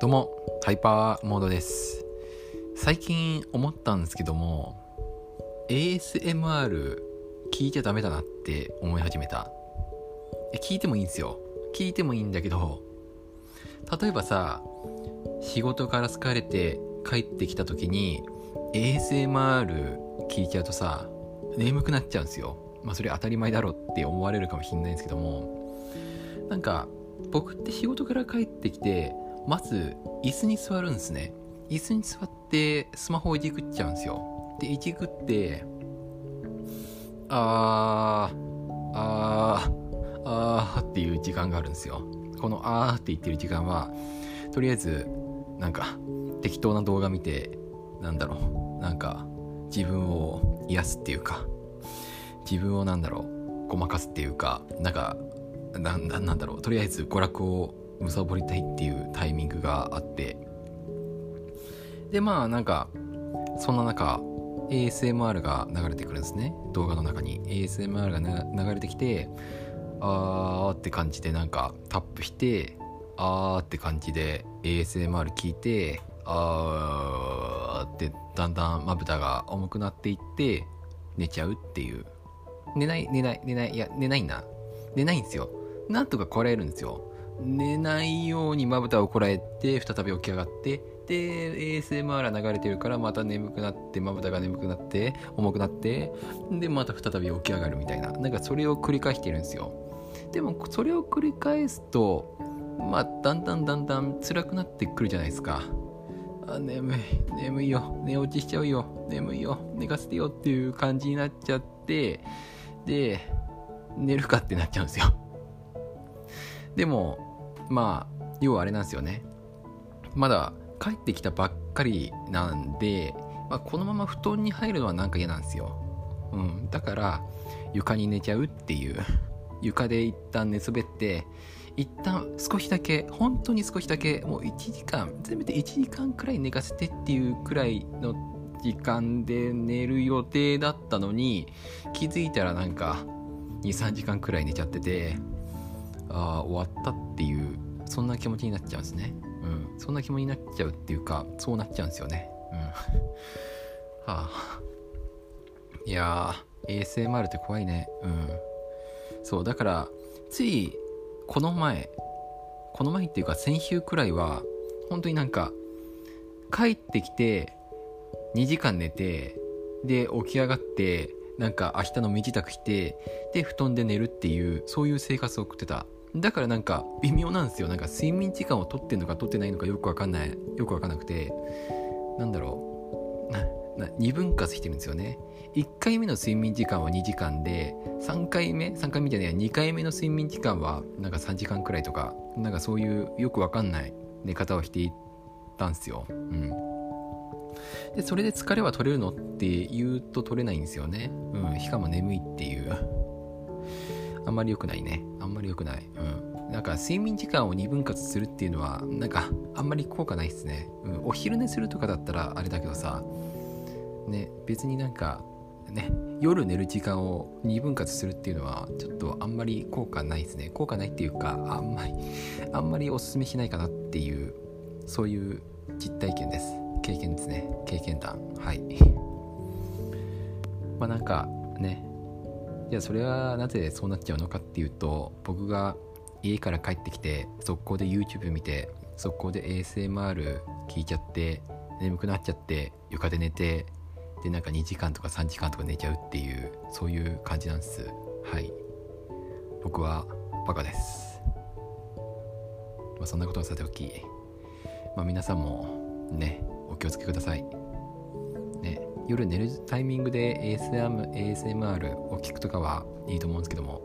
どうも、ハイパーモードです。最近思ったんですけども、ASMR 聞いちゃダメだなって思い始めた。聞いてもいいんですよ。聞いてもいいんだけど、例えばさ、仕事から疲れて帰ってきた時に ASMR 聞いちゃうとさ、眠くなっちゃうんですよ。まあそれ当たり前だろって思われるかもしんないんですけども、なんか僕って仕事から帰ってきてまず椅子に座るんですね。椅子に座ってスマホをいじくっちゃうんですよ。でいじくってあーあーあーっていう時間があるんですよ。このあーって言ってる時間はとりあえずなんか適当な動画見てなんだろう。なんか自分を癒すっていうか自分をなんだろう。ごまかすっていうかなんかなんだろう。とりあえず娯楽を貪りたいっていうタイミングがあって。でまあなんかそんな中 ASMR が流れてくるんですね。動画の中に。ASMR が流れてきてあーって感じでなんかタップしてあーって感じで ASMR 聞いてあーってだんだんまぶたが重くなっていって寝ちゃうっていう。寝ない寝ない寝ないいや寝ないな。寝ないんですよ。なんとかこらえるんですよ。寝ないようにまぶたをこらえて再び起き上がってで ASMR 流れてるからまた眠くなってまぶたが眠くなって重くなってでまた再び起き上がるみたいな。なんかそれを繰り返してるんですよ。でもそれを繰り返すとまあだんだんだんだん辛くなってくるじゃないですか。あ眠い眠いよ。寝落ちしちゃうよ。眠いよ。寝かせてよっていう感じになっちゃってで寝るかってなっちゃうんですよ。でもまあ要はあれなんですよね。まだ帰ってきたばっかりなんで、まあ、このまま布団に入るのはなんか嫌なんですよ、うん、だから床に寝ちゃうっていう。床で一旦寝そべって一旦少しだけ本当に少しだけもう1時間せめて1時間くらい寝かせてっていうくらいの時間で寝る予定だったのに気づいたらなんか23時間くらい寝ちゃってて。あ終わったっていうそんな気持ちになっちゃうんですね。うん。そんな気持ちになっちゃうっていうかそうなっちゃうんですよね。うん。はあ。いやー ASMR って怖いね。うん。そうだからついこの前この前っていうか先週くらいは本当になんか帰ってきて2時間寝てで起き上がってなんか明日の身支度してで布団で寝るっていうそういう生活を送ってた。だからなんか微妙なんですよ。なんか睡眠時間をとってんのかとってないのかよくわかんない。よくわかんなくて。なんだろう。な2分割してるんですよね。1回目の睡眠時間は2時間で3回目3回目じゃないや2回目の睡眠時間はなんか3時間くらいとかなんかそういうよくわかんない寝方をしていったんですよ。うん。でそれで疲れは取れるのって言うと取れないんですよね。うん。しかも眠いっていう。あんまり良くないね。あんまり良くない。うん。なんか睡眠時間を2分割するっていうのは、なんかあんまり効果ないっすね。うん。お昼寝するとかだったらあれだけどさ、ね、別になんか、ね、夜寝る時間を2分割するっていうのは、ちょっとあんまり効果ないですね。効果ないっていうか、あんまり、あんまりおすすめしないかなっていう、そういう実体験です。経験ですね。経験談。はい。まあなんかね、じゃあそれはなぜそうなっちゃうのかっていうと僕が家から帰ってきて速攻で YouTube 見て速攻で ASMR 聞いちゃって眠くなっちゃって床で寝てでなんか2時間とか3時間とか寝ちゃうっていうそういう感じなんです。はい。僕はバカです。まあそんなことはさておき。まあ皆さんもねお気をつけください。夜寝るタイミングで ASM ASMR を聞くとかはいいと思うんですけども、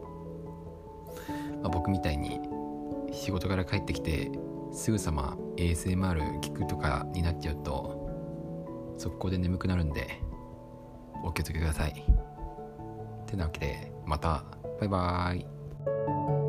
まあ、僕みたいに仕事から帰ってきてすぐさま ASMR 聞くとかになっちゃうと速攻で眠くなるんでお気をつけください。てなわけでまた。バイバーイ。